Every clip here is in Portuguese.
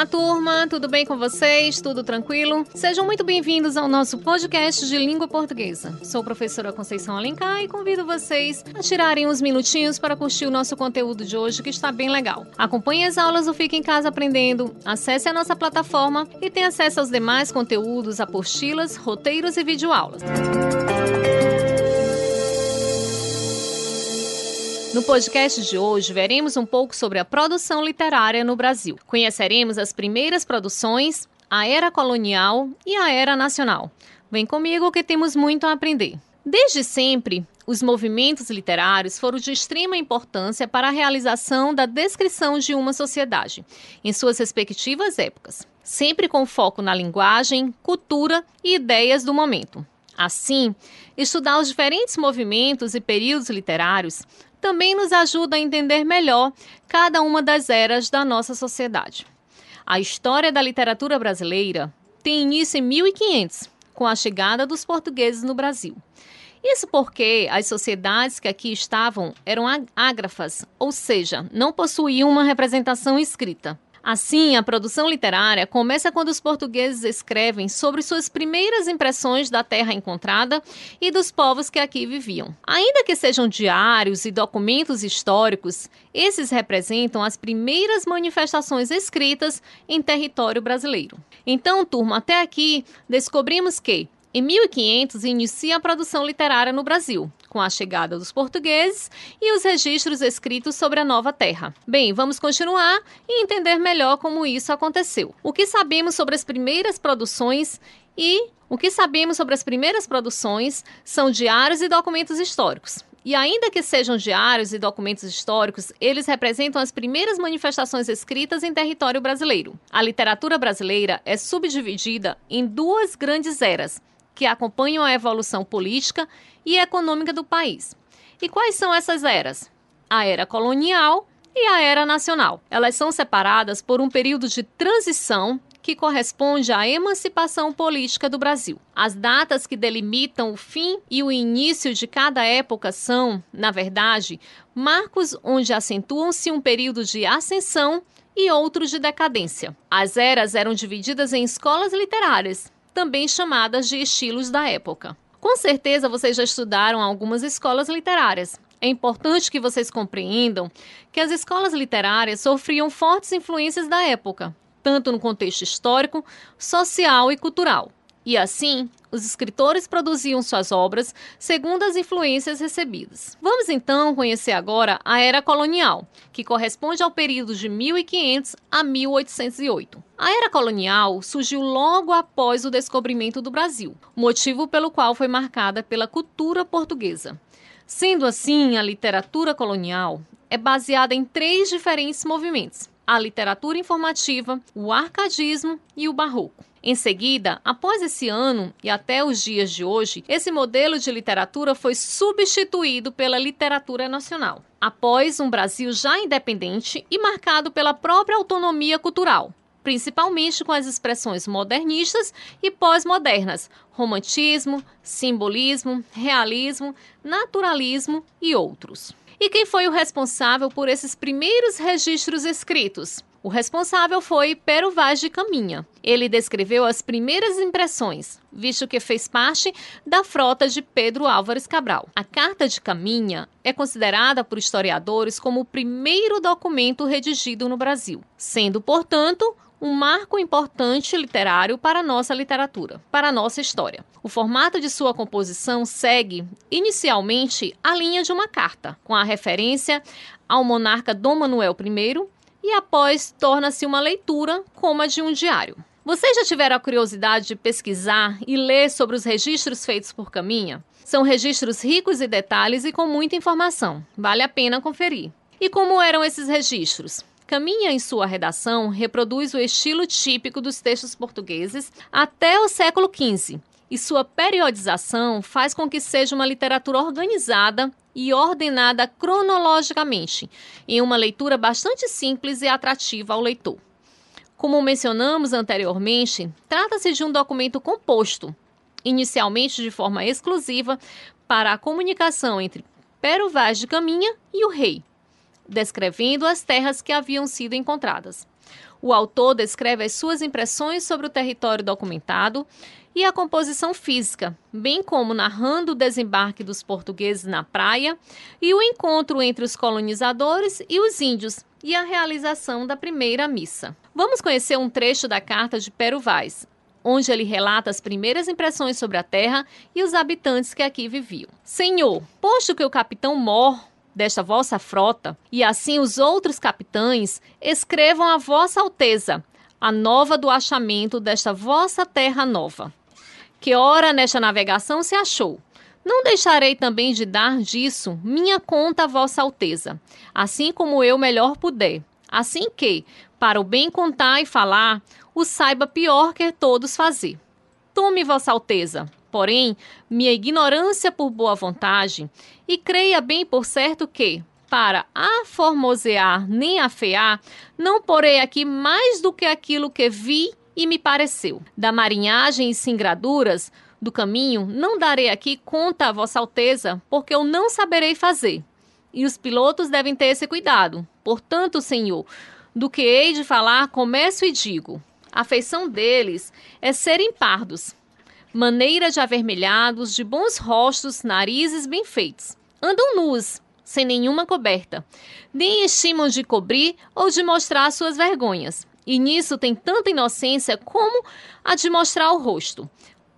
Olá, turma, tudo bem com vocês? Tudo tranquilo? Sejam muito bem-vindos ao nosso podcast de língua portuguesa. Sou professora Conceição Alencar e convido vocês a tirarem uns minutinhos para curtir o nosso conteúdo de hoje, que está bem legal. Acompanhe as aulas do Fica em Casa Aprendendo, acesse a nossa plataforma e tenha acesso aos demais conteúdos, apostilas, roteiros e videoaulas. No podcast de hoje, veremos um pouco sobre a produção literária no Brasil. Conheceremos as primeiras produções, a era colonial e a era nacional. Vem comigo que temos muito a aprender. Desde sempre, os movimentos literários foram de extrema importância para a realização da descrição de uma sociedade, em suas respectivas épocas, sempre com foco na linguagem, cultura e ideias do momento. Assim, estudar os diferentes movimentos e períodos literários também nos ajuda a entender melhor cada uma das eras da nossa sociedade. A história da literatura brasileira tem início em 1500, com a chegada dos portugueses no Brasil. Isso porque as sociedades que aqui estavam eram ágrafas, ou seja, não possuíam uma representação escrita. Assim, a produção literária começa quando os portugueses escrevem sobre suas primeiras impressões da terra encontrada e dos povos que aqui viviam. Ainda que sejam diários e documentos históricos, esses representam as primeiras manifestações escritas em território brasileiro. Então, turma, até aqui descobrimos que em 1500 inicia a produção literária no Brasil, com a chegada dos portugueses e os registros escritos sobre a nova terra. Bem, vamos continuar e entender melhor como isso aconteceu. O que sabemos sobre as primeiras produções e o que sabemos sobre as primeiras produções são diários e documentos históricos. E ainda que sejam diários e documentos históricos, eles representam as primeiras manifestações escritas em território brasileiro. A literatura brasileira é subdividida em duas grandes eras, que acompanham a evolução política e econômica do país. E quais são essas eras? A era colonial e a era nacional. Elas são separadas por um período de transição que corresponde à emancipação política do Brasil. As datas que delimitam o fim e o início de cada época são, na verdade, marcos onde acentuam-se um período de ascensão e outros de decadência. As eras eram divididas em escolas literárias, também chamadas de estilos da época. Com certeza vocês já estudaram algumas escolas literárias. É importante que vocês compreendam que as escolas literárias sofriam fortes influências da época, tanto no contexto histórico, social e cultural. E assim, os escritores produziam suas obras segundo as influências recebidas. Vamos então conhecer agora a Era Colonial, que corresponde ao período de 1500 a 1808. A Era Colonial surgiu logo após o descobrimento do Brasil, motivo pelo qual foi marcada pela cultura portuguesa. Sendo assim, a literatura colonial é baseada em três diferentes movimentos: a literatura informativa, o arcadismo e o barroco. Em seguida, após esse ano e até os dias de hoje, esse modelo de literatura foi substituído pela literatura nacional. Após um Brasil já independente e marcado pela própria autonomia cultural, principalmente com as expressões modernistas e pós-modernas, romantismo, simbolismo, realismo, naturalismo e outros. E quem foi o responsável por esses primeiros registros escritos? O responsável foi Pero Vaz de Caminha. Ele descreveu as primeiras impressões, visto que fez parte da frota de Pedro Álvares Cabral. A Carta de Caminha é considerada por historiadores como o primeiro documento redigido no Brasil, sendo, portanto, um marco importante literário para a nossa literatura, para a nossa história. O formato de sua composição segue, inicialmente, a linha de uma carta, com a referência ao monarca Dom Manuel I e após torna-se uma leitura como a de um diário. Vocês já tiveram a curiosidade de pesquisar e ler sobre os registros feitos por Caminha? São registros ricos em detalhes e com muita informação. Vale a pena conferir. E como eram esses registros? Caminha, em sua redação, reproduz o estilo típico dos textos portugueses até o século XV, e sua periodização faz com que seja uma literatura organizada e ordenada cronologicamente, em uma leitura bastante simples e atrativa ao leitor. Como mencionamos anteriormente, trata-se de um documento composto, inicialmente de forma exclusiva para a comunicação entre Pero Vaz de Caminha e o rei, descrevendo as terras que haviam sido encontradas. O autor descreve as suas impressões sobre o território documentado e a composição física, bem como narrando o desembarque dos portugueses na praia e o encontro entre os colonizadores e os índios e a realização da primeira missa. Vamos conhecer um trecho da carta de Pero Vaz, onde ele relata as primeiras impressões sobre a terra e os habitantes que aqui viviam. Senhor, posto que o capitão Mor desta vossa frota, e assim os outros capitães escrevam a vossa alteza a nova do achamento desta vossa terra nova. Que ora nesta navegação se achou. Não deixarei também de dar disso minha conta a vossa alteza, assim como eu melhor puder, assim que, para o bem contar e falar, o saiba pior que todos fazer. Tome vossa alteza, porém, minha ignorância por boa vontade, e creia bem por certo que, para aformosear nem afear, não porei aqui mais do que aquilo que vi e me pareceu. Da marinhagem e singraduras do caminho, não darei aqui conta a vossa alteza, porque eu não saberei fazer. E os pilotos devem ter esse cuidado. Portanto, Senhor, do que hei de falar, começo e digo. A feição deles é serem pardos, maneira de avermelhados, de bons rostos, narizes bem feitos. Andam nus, sem nenhuma coberta, nem estimam de cobrir ou de mostrar suas vergonhas. E nisso tem tanta inocência como a de mostrar o rosto.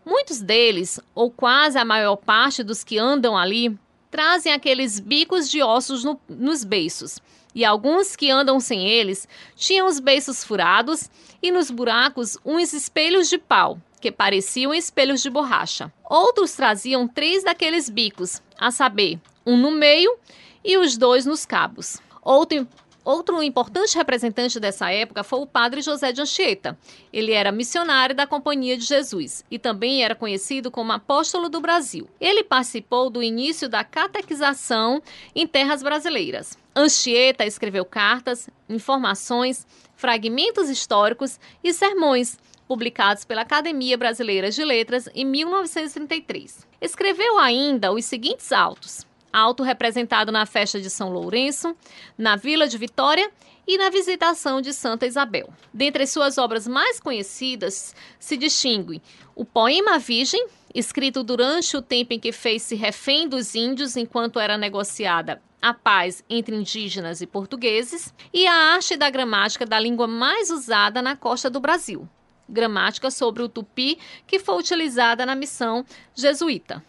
Muitos deles, ou quase a maior parte dos que andam ali, trazem aqueles bicos de ossos no, nos beiços. E alguns que andam sem eles tinham os beiços furados e nos buracos uns espelhos de pau, que pareciam espelhos de borracha. Outros traziam três daqueles bicos, a saber, um no meio e os dois nos cabos. Outro, outro importante representante dessa época foi o padre José de Anchieta. Ele era missionário da Companhia de Jesus e também era conhecido como apóstolo do Brasil. Ele participou do início da catequização em terras brasileiras. Anchieta escreveu cartas, informações, fragmentos históricos e sermões publicados pela Academia Brasileira de Letras em 1933. Escreveu ainda os seguintes autos: auto representado na festa de São Lourenço, na Vila de Vitória e na Visitação de Santa Isabel. Dentre suas obras mais conhecidas se distingue o Poema Virgem, escrito durante o tempo em que fez-se refém dos índios enquanto era negociada a paz entre indígenas e portugueses, e a arte da gramática da língua mais usada na costa do Brasil, gramática sobre o tupi que foi utilizada na missão jesuíta.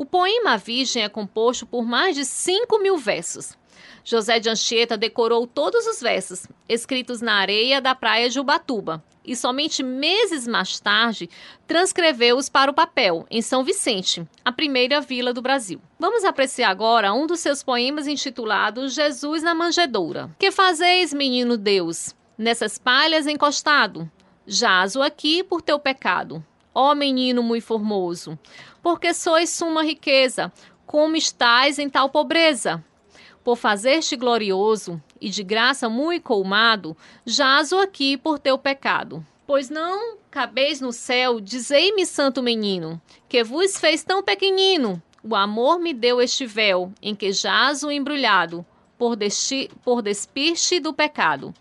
O poema Virgem é composto por mais de 5 mil versos. José de Anchieta decorou todos os versos, escritos na areia da praia de Ubatuba, e somente meses mais tarde transcreveu-os para o papel, em São Vicente, a primeira vila do Brasil. Vamos apreciar agora um dos seus poemas intitulado Jesus na Manjedoura. Que fazeis, menino Deus, nessas palhas encostado? Jazo aqui por teu pecado. Ó menino muito formoso, porque sois suma riqueza, como estais em tal pobreza? Por fazer-te glorioso e de graça muito colmado, jazo aqui por teu pecado. Pois não cabeis no céu, dizei-me, santo menino, que vos fez tão pequenino. O amor me deu este véu, em que jazo embrulhado, por, por despir-te do pecado.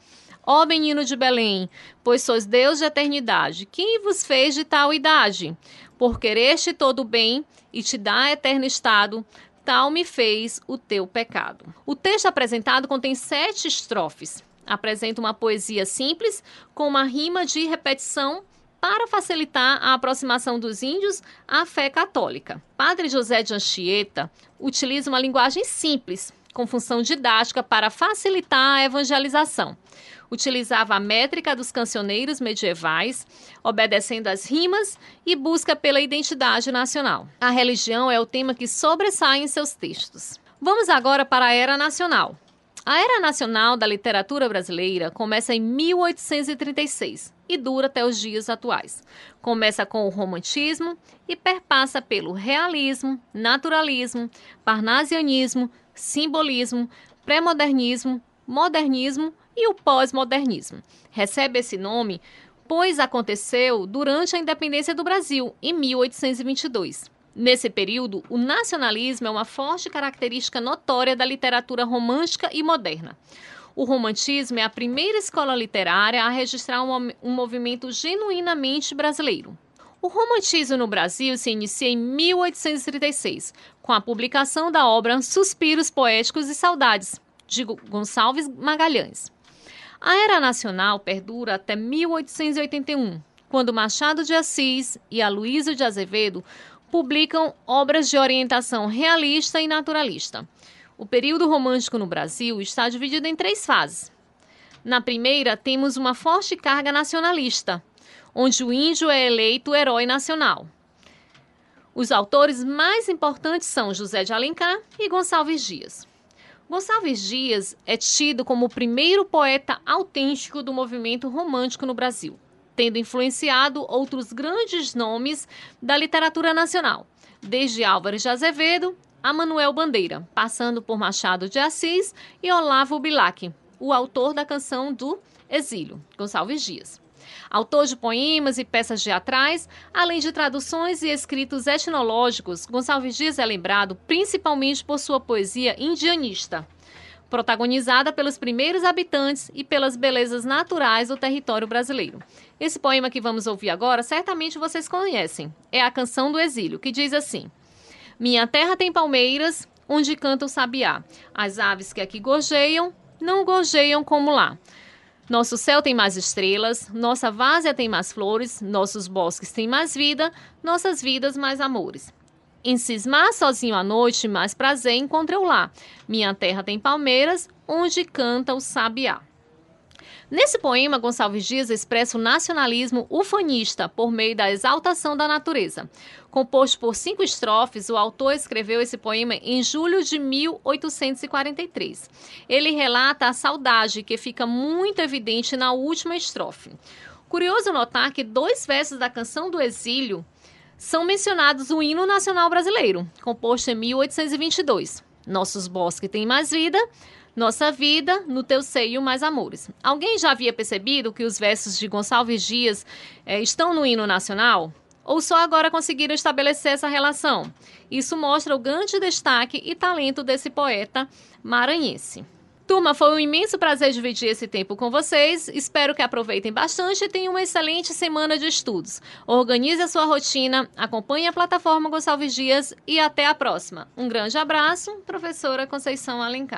Ó menino de Belém, pois sois Deus de eternidade, quem vos fez de tal idade? Por quereste todo bem e te dá eterno estado, tal me fez o teu pecado. O texto apresentado contém sete estrofes. Apresenta uma poesia simples, com uma rima de repetição para facilitar a aproximação dos índios à fé católica. Padre José de Anchieta utiliza uma linguagem simples, com função didática para facilitar a evangelização utilizava a métrica dos cancioneiros medievais, obedecendo às rimas e busca pela identidade nacional. A religião é o tema que sobressai em seus textos. Vamos agora para a Era Nacional. A Era Nacional da Literatura Brasileira começa em 1836 e dura até os dias atuais. Começa com o romantismo e perpassa pelo realismo, naturalismo, parnasianismo, simbolismo, pré-modernismo, modernismo e o pós-modernismo. Recebe esse nome pois aconteceu durante a independência do Brasil, em 1822. Nesse período, o nacionalismo é uma forte característica notória da literatura romântica e moderna. O romantismo é a primeira escola literária a registrar um, um movimento genuinamente brasileiro. O romantismo no Brasil se inicia em 1836, com a publicação da obra Suspiros Poéticos e Saudades, de Gonçalves Magalhães. A era nacional perdura até 1881, quando Machado de Assis e Aloysio de Azevedo publicam obras de orientação realista e naturalista. O período romântico no Brasil está dividido em três fases. Na primeira, temos uma forte carga nacionalista, onde o índio é eleito herói nacional. Os autores mais importantes são José de Alencar e Gonçalves Dias. Gonçalves Dias é tido como o primeiro poeta autêntico do movimento romântico no Brasil tendo influenciado outros grandes nomes da literatura nacional, desde Álvares de Azevedo a Manuel Bandeira, passando por Machado de Assis e Olavo Bilac, o autor da canção do Exílio, Gonçalves Dias. Autor de poemas e peças teatrais, além de traduções e escritos etnológicos, Gonçalves Dias é lembrado principalmente por sua poesia indianista protagonizada pelos primeiros habitantes e pelas belezas naturais do território brasileiro. Esse poema que vamos ouvir agora, certamente vocês conhecem. É a Canção do Exílio, que diz assim: Minha terra tem palmeiras, onde canta o sabiá. As aves que aqui gorjeiam, não gorjeiam como lá. Nosso céu tem mais estrelas, nossa várzea tem mais flores, nossos bosques têm mais vida, nossas vidas mais amores. Em cismar sozinho à noite, mais prazer encontrei lá. Minha terra tem palmeiras, onde canta o sabiá. Nesse poema, Gonçalves Dias expressa o nacionalismo ufanista por meio da exaltação da natureza. Composto por cinco estrofes, o autor escreveu esse poema em julho de 1843. Ele relata a saudade que fica muito evidente na última estrofe. Curioso notar que dois versos da canção do exílio são mencionados o hino nacional brasileiro, composto em 1822. Nossos bosques têm mais vida, nossa vida no teu seio mais amores. Alguém já havia percebido que os versos de Gonçalves Dias eh, estão no hino nacional? Ou só agora conseguiram estabelecer essa relação? Isso mostra o grande destaque e talento desse poeta maranhense. Turma, foi um imenso prazer dividir esse tempo com vocês. Espero que aproveitem bastante e tenham uma excelente semana de estudos. Organize a sua rotina, acompanhe a plataforma Gonçalves Dias e até a próxima. Um grande abraço, professora Conceição Alencar.